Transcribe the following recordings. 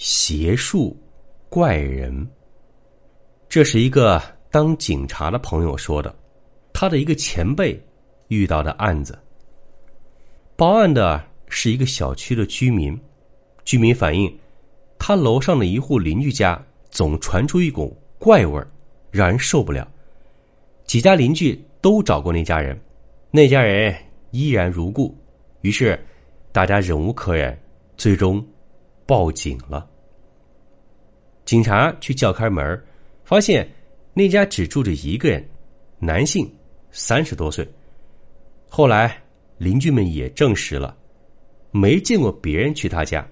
邪术怪人，这是一个当警察的朋友说的，他的一个前辈遇到的案子。报案的是一个小区的居民，居民反映，他楼上的一户邻居家总传出一股怪味儿，让人受不了。几家邻居都找过那家人，那家人依然如故，于是大家忍无可忍，最终报警了。警察去叫开门，发现那家只住着一个人，男性，三十多岁。后来邻居们也证实了，没见过别人去他家，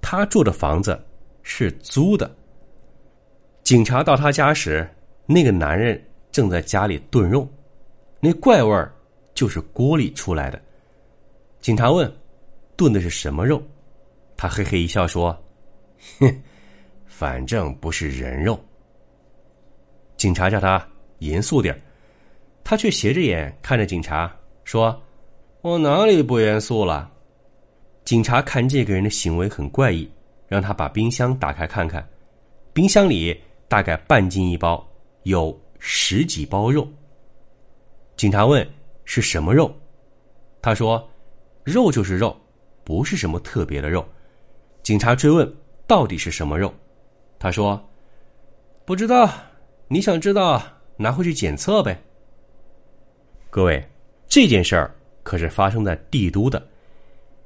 他住的房子是租的。警察到他家时，那个男人正在家里炖肉，那怪味儿就是锅里出来的。警察问：“炖的是什么肉？”他嘿嘿一笑说：“哼。”反正不是人肉。警察叫他严肃点他却斜着眼看着警察说：“我哪里不严肃了？”警察看这个人的行为很怪异，让他把冰箱打开看看。冰箱里大概半斤一包，有十几包肉。警察问：“是什么肉？”他说：“肉就是肉，不是什么特别的肉。”警察追问：“到底是什么肉？”他说：“不知道，你想知道，拿回去检测呗。”各位，这件事儿可是发生在帝都的，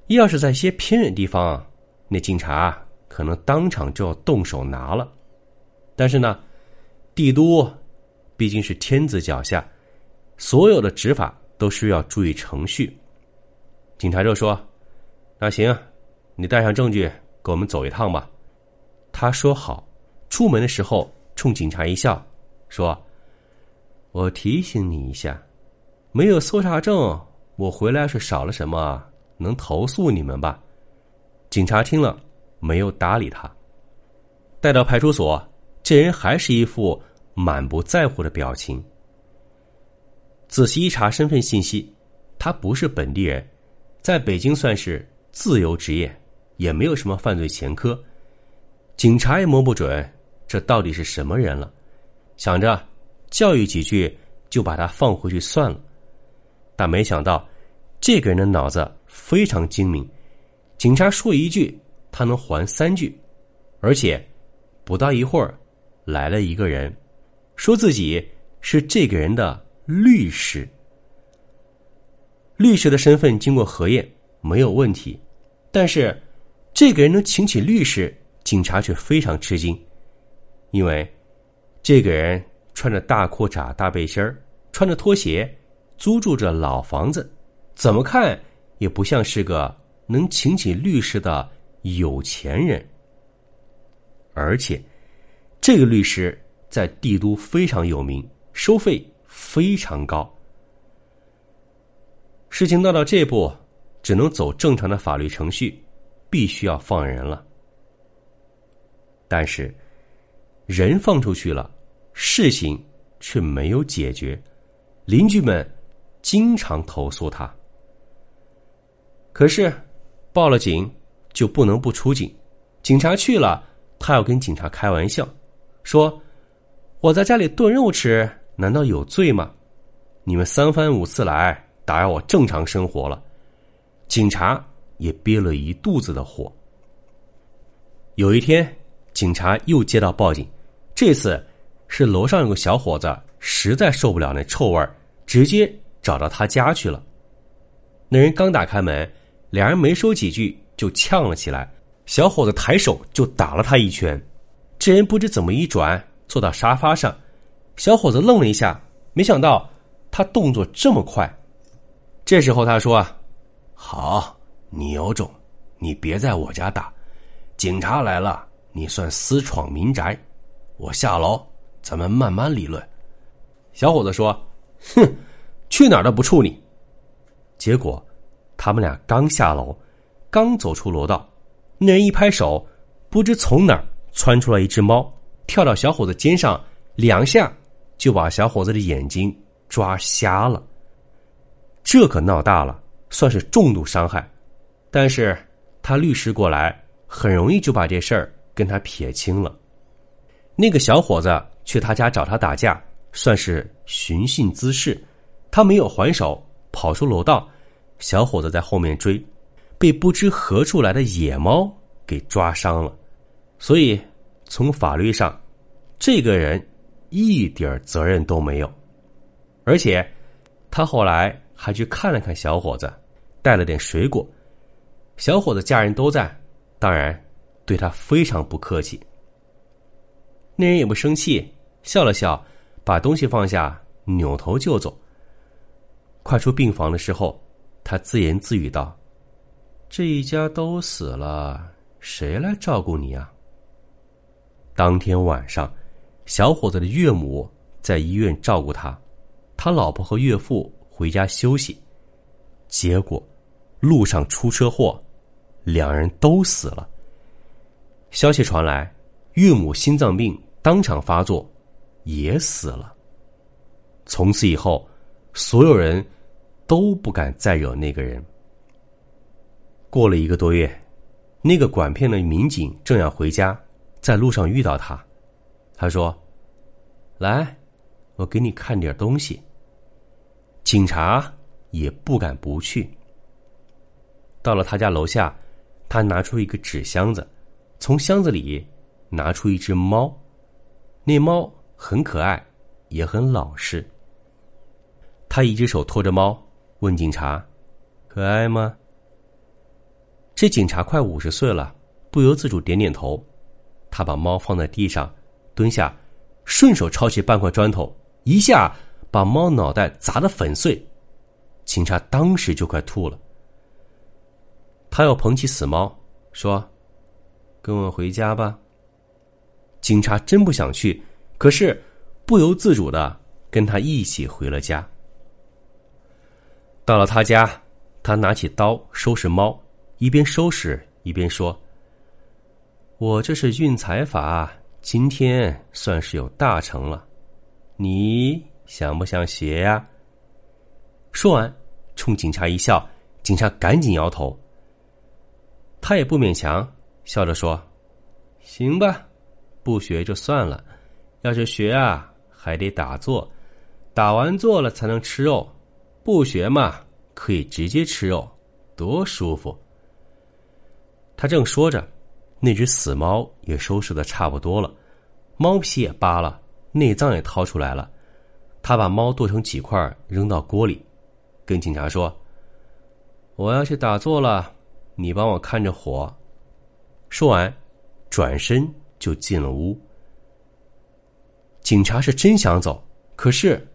要是在些偏远地方，那警察可能当场就要动手拿了。但是呢，帝都毕竟是天子脚下，所有的执法都需要注意程序。警察就说：“那行，你带上证据，跟我们走一趟吧。”他说好。出门的时候，冲警察一笑，说：“我提醒你一下，没有搜查证，我回来是少了什么，能投诉你们吧？”警察听了，没有搭理他。带到派出所，这人还是一副满不在乎的表情。仔细一查身份信息，他不是本地人，在北京算是自由职业，也没有什么犯罪前科，警察也摸不准。这到底是什么人了？想着教育几句就把他放回去算了，但没想到这个人的脑子非常精明。警察说一句，他能还三句，而且不到一会儿来了一个人，说自己是这个人的律师。律师的身份经过核验没有问题，但是这个人能请起律师，警察却非常吃惊。因为这个人穿着大裤衩、大背心儿，穿着拖鞋，租住着老房子，怎么看也不像是个能请起律师的有钱人。而且，这个律师在帝都非常有名，收费非常高。事情闹到这步，只能走正常的法律程序，必须要放人了。但是。人放出去了，事情却没有解决，邻居们经常投诉他。可是报了警就不能不出警，警察去了，他要跟警察开玩笑，说：“我在家里炖肉吃，难道有罪吗？你们三番五次来打扰我正常生活了。”警察也憋了一肚子的火。有一天，警察又接到报警。这次是楼上有个小伙子实在受不了那臭味直接找到他家去了。那人刚打开门，两人没说几句就呛了起来。小伙子抬手就打了他一拳，这人不知怎么一转坐到沙发上。小伙子愣了一下，没想到他动作这么快。这时候他说：“好，你有种，你别在我家打，警察来了，你算私闯民宅。我下楼，咱们慢慢理论。”小伙子说：“哼，去哪儿都不处你。”结果，他们俩刚下楼，刚走出楼道，那人一拍手，不知从哪儿窜出来一只猫，跳到小伙子肩上，两下就把小伙子的眼睛抓瞎了。这可闹大了，算是重度伤害。但是他律师过来，很容易就把这事儿跟他撇清了。那个小伙子去他家找他打架。算是寻衅滋事，他没有还手，跑出楼道，小伙子在后面追，被不知何处来的野猫给抓伤了。所以从法律上，这个人一点责任都没有。而且他后来还去看了看小伙子，带了点水果。小伙子家人都在，当然对他非常不客气。那人也不生气，笑了笑。把东西放下，扭头就走。快出病房的时候，他自言自语道：“这一家都死了，谁来照顾你啊？”当天晚上，小伙子的岳母在医院照顾他，他老婆和岳父回家休息。结果，路上出车祸，两人都死了。消息传来，岳母心脏病当场发作。也死了。从此以后，所有人都不敢再惹那个人。过了一个多月，那个管片的民警正要回家，在路上遇到他，他说：“来，我给你看点东西。”警察也不敢不去。到了他家楼下，他拿出一个纸箱子，从箱子里拿出一只猫，那猫。很可爱，也很老实。他一只手托着猫，问警察：“可爱吗？”这警察快五十岁了，不由自主点点头。他把猫放在地上，蹲下，顺手抄起半块砖头，一下把猫脑袋砸得粉碎。警察当时就快吐了。他又捧起死猫，说：“跟我回家吧。”警察真不想去。可是，不由自主的跟他一起回了家。到了他家，他拿起刀收拾猫，一边收拾一边说：“我这是运财法，今天算是有大成了。你想不想学呀？”说完，冲警察一笑，警察赶紧摇头。他也不勉强，笑着说：“行吧，不学就算了。”要是学啊，还得打坐，打完坐了才能吃肉。不学嘛，可以直接吃肉，多舒服。他正说着，那只死猫也收拾的差不多了，猫皮也扒了，内脏也掏出来了。他把猫剁成几块，扔到锅里，跟警察说：“我要去打坐了，你帮我看着火。”说完，转身就进了屋。警察是真想走，可是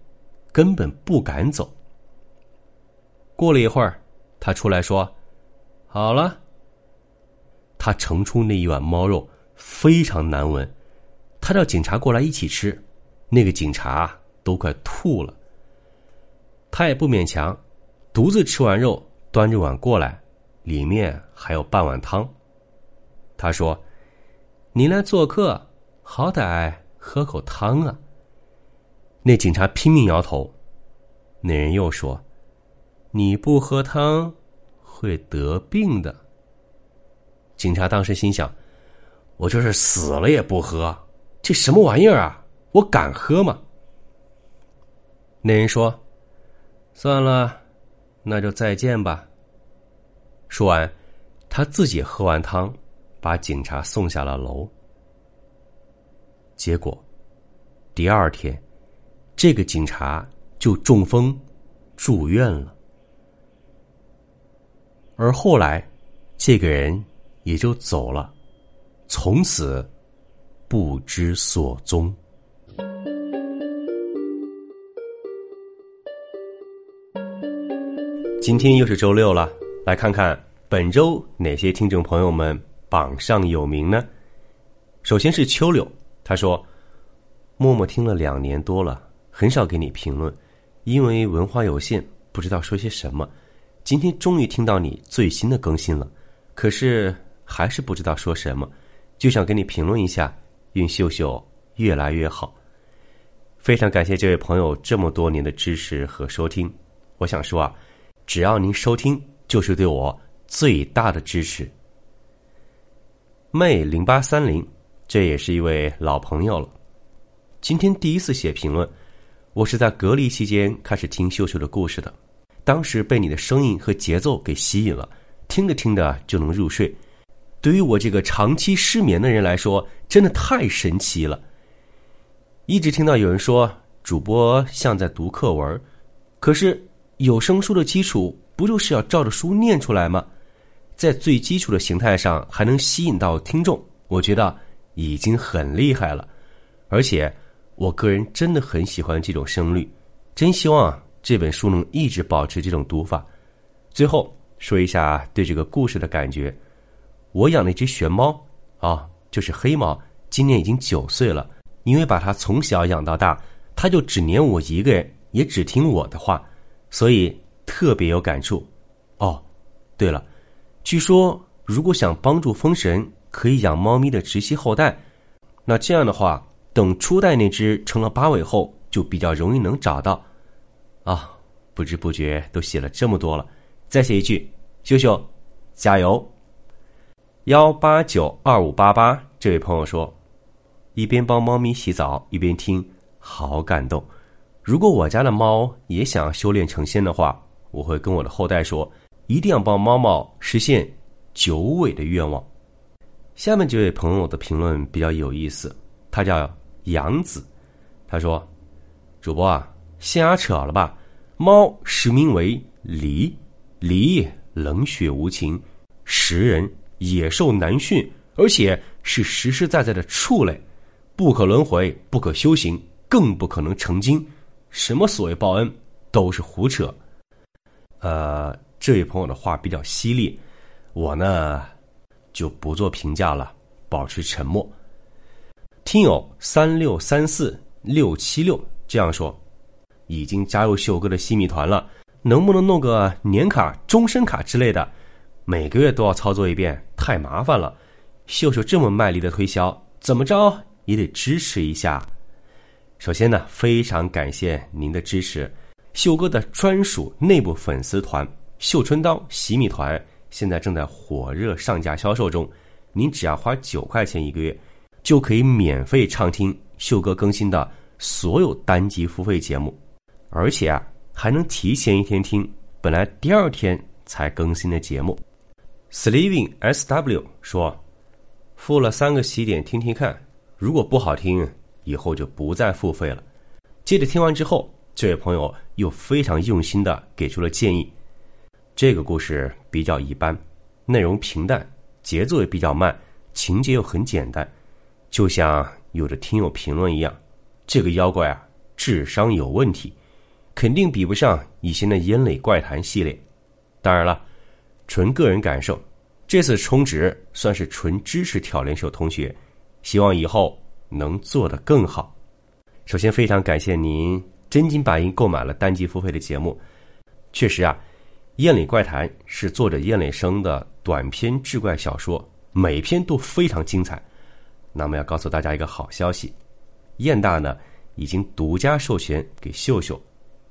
根本不敢走。过了一会儿，他出来说：“好了。”他盛出那一碗猫肉，非常难闻。他叫警察过来一起吃，那个警察都快吐了。他也不勉强，独自吃完肉，端着碗过来，里面还有半碗汤。他说：“您来做客，好歹。”喝口汤啊！那警察拼命摇头。那人又说：“你不喝汤，会得病的。”警察当时心想：“我就是死了也不喝，这什么玩意儿啊？我敢喝吗？”那人说：“算了，那就再见吧。”说完，他自己喝完汤，把警察送下了楼。结果，第二天，这个警察就中风住院了。而后来，这个人也就走了，从此不知所踪。今天又是周六了，来看看本周哪些听众朋友们榜上有名呢？首先是秋柳，他说：“默默听了两年多了，很少给你评论，因为文化有限，不知道说些什么。今天终于听到你最新的更新了，可是还是不知道说什么，就想给你评论一下，愿秀秀越来越好。”非常感谢这位朋友这么多年的支持和收听。我想说啊，只要您收听，就是对我最大的支持。妹零八三零，这也是一位老朋友了。今天第一次写评论，我是在隔离期间开始听秀秀的故事的，当时被你的声音和节奏给吸引了，听着听着就能入睡。对于我这个长期失眠的人来说，真的太神奇了。一直听到有人说主播像在读课文，可是有声书的基础不就是要照着书念出来吗？在最基础的形态上还能吸引到听众，我觉得已经很厉害了。而且我个人真的很喜欢这种声律，真希望这本书能一直保持这种读法。最后说一下对这个故事的感觉，我养了一只玄猫啊，就是黑猫，今年已经九岁了。因为把它从小养到大，它就只黏我一个人，也只听我的话，所以特别有感触。哦，对了，据说如果想帮助封神，可以养猫咪的直系后代。那这样的话，等初代那只成了八尾后，就比较容易能找到。啊，不知不觉都写了这么多了，再写一句，秀秀，加油！幺八九二五八八，这位朋友说。一边帮猫咪洗澡一边听，好感动。如果我家的猫也想修炼成仙的话，我会跟我的后代说，一定要帮猫猫实现九尾的愿望。下面这位朋友的评论比较有意思，他叫杨子，他说：“主播啊，瞎扯了吧？猫实名为狸，狸冷血无情，食人，野兽难驯，而且是实实在在的畜类。”不可轮回，不可修行，更不可能成精。什么所谓报恩，都是胡扯。呃，这位朋友的话比较犀利，我呢就不做评价了，保持沉默。听友三六三四六七六这样说：已经加入秀哥的西米团了，能不能弄个年卡、终身卡之类的？每个月都要操作一遍，太麻烦了。秀秀这么卖力的推销，怎么着？也得支持一下。首先呢，非常感谢您的支持。秀哥的专属内部粉丝团“绣春刀洗米团”现在正在火热上架销售中。您只要花九块钱一个月，就可以免费畅听秀哥更新的所有单集付费节目，而且啊，还能提前一天听本来第二天才更新的节目。Sleeping S W 说：“付了三个喜点，听听看。”如果不好听，以后就不再付费了。接着听完之后，这位朋友又非常用心的给出了建议。这个故事比较一般，内容平淡，节奏也比较慢，情节又很简单，就像有的听友评论一样，这个妖怪啊智商有问题，肯定比不上以前的烟垒怪谈系列。当然了，纯个人感受，这次充值算是纯支持挑帘秀同学。希望以后能做得更好。首先，非常感谢您真金白银购买了单集付费的节目。确实啊，《燕岭怪谈》是作者燕里生的短篇志怪小说，每篇都非常精彩。那么，要告诉大家一个好消息：燕大呢已经独家授权给秀秀，《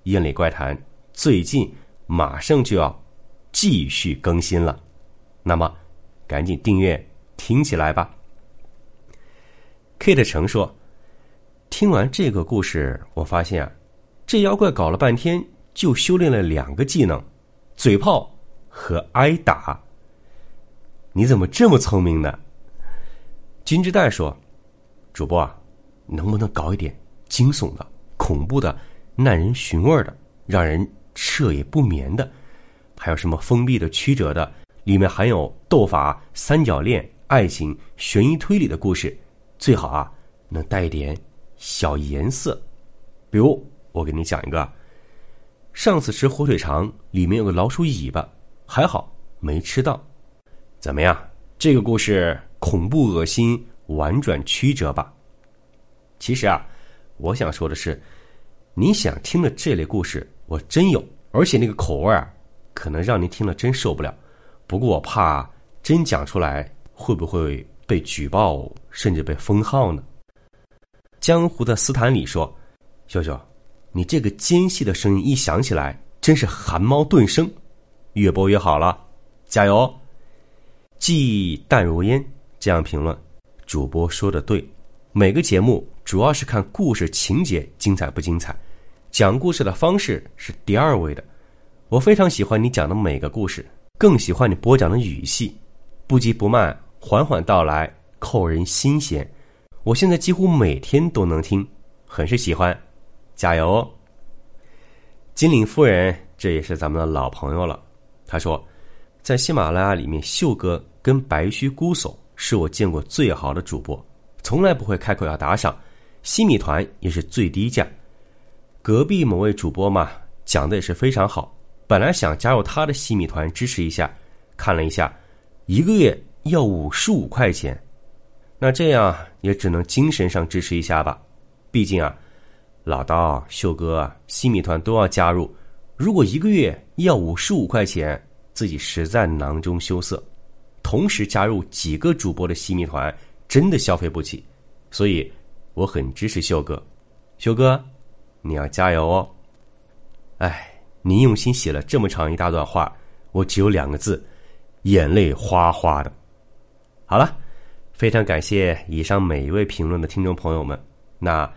燕岭怪谈》最近马上就要继续更新了。那么，赶紧订阅听起来吧。Kate 成说：“听完这个故事，我发现啊，这妖怪搞了半天就修炼了两个技能，嘴炮和挨打。你怎么这么聪明呢？”金之代说：“主播啊，能不能搞一点惊悚的、恐怖的、耐人寻味的、让人彻夜不眠的？还有什么封闭的、曲折的，里面含有斗法、三角恋、爱情、悬疑推理的故事？”最好啊，能带一点小颜色，比如我给你讲一个，上次吃火腿肠里面有个老鼠尾巴，还好没吃到，怎么样？这个故事恐怖、恶心、婉转曲折吧？其实啊，我想说的是，你想听的这类故事，我真有，而且那个口味啊，可能让您听了真受不了。不过我怕真讲出来，会不会被举报，甚至被封号呢？江湖的斯坦李说：“秀秀，你这个尖细的声音一响起来，真是寒猫顿生。越播越好了，加油！”记忆淡如烟这样评论，主播说的对。每个节目主要是看故事情节精彩不精彩，讲故事的方式是第二位的。我非常喜欢你讲的每个故事，更喜欢你播讲的语气，不急不慢，缓缓道来，扣人心弦。我现在几乎每天都能听，很是喜欢。加油！哦！金陵夫人，这也是咱们的老朋友了。他说，在喜马拉雅里面，秀哥。跟白须姑叟是我见过最好的主播，从来不会开口要打赏，西米团也是最低价。隔壁某位主播嘛，讲的也是非常好，本来想加入他的西米团支持一下，看了一下，一个月要五十五块钱，那这样也只能精神上支持一下吧。毕竟啊，老刀、秀哥、西米团都要加入，如果一个月要五十五块钱，自己实在囊中羞涩。同时加入几个主播的西米团，真的消费不起，所以我很支持秀哥。秀哥，你要加油哦！哎，您用心写了这么长一大段话，我只有两个字：眼泪哗哗的。好了，非常感谢以上每一位评论的听众朋友们。那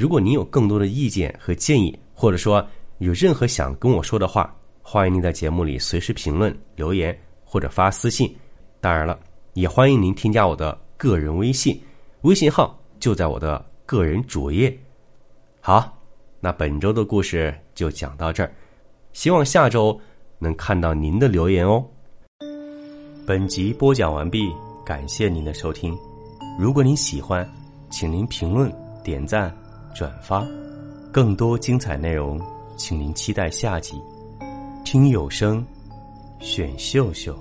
如果您有更多的意见和建议，或者说有任何想跟我说的话，欢迎您在节目里随时评论留言或者发私信。当然了，也欢迎您添加我的个人微信，微信号就在我的个人主页。好，那本周的故事就讲到这儿，希望下周能看到您的留言哦。本集播讲完毕，感谢您的收听。如果您喜欢，请您评论、点赞、转发。更多精彩内容，请您期待下集。听有声，选秀秀。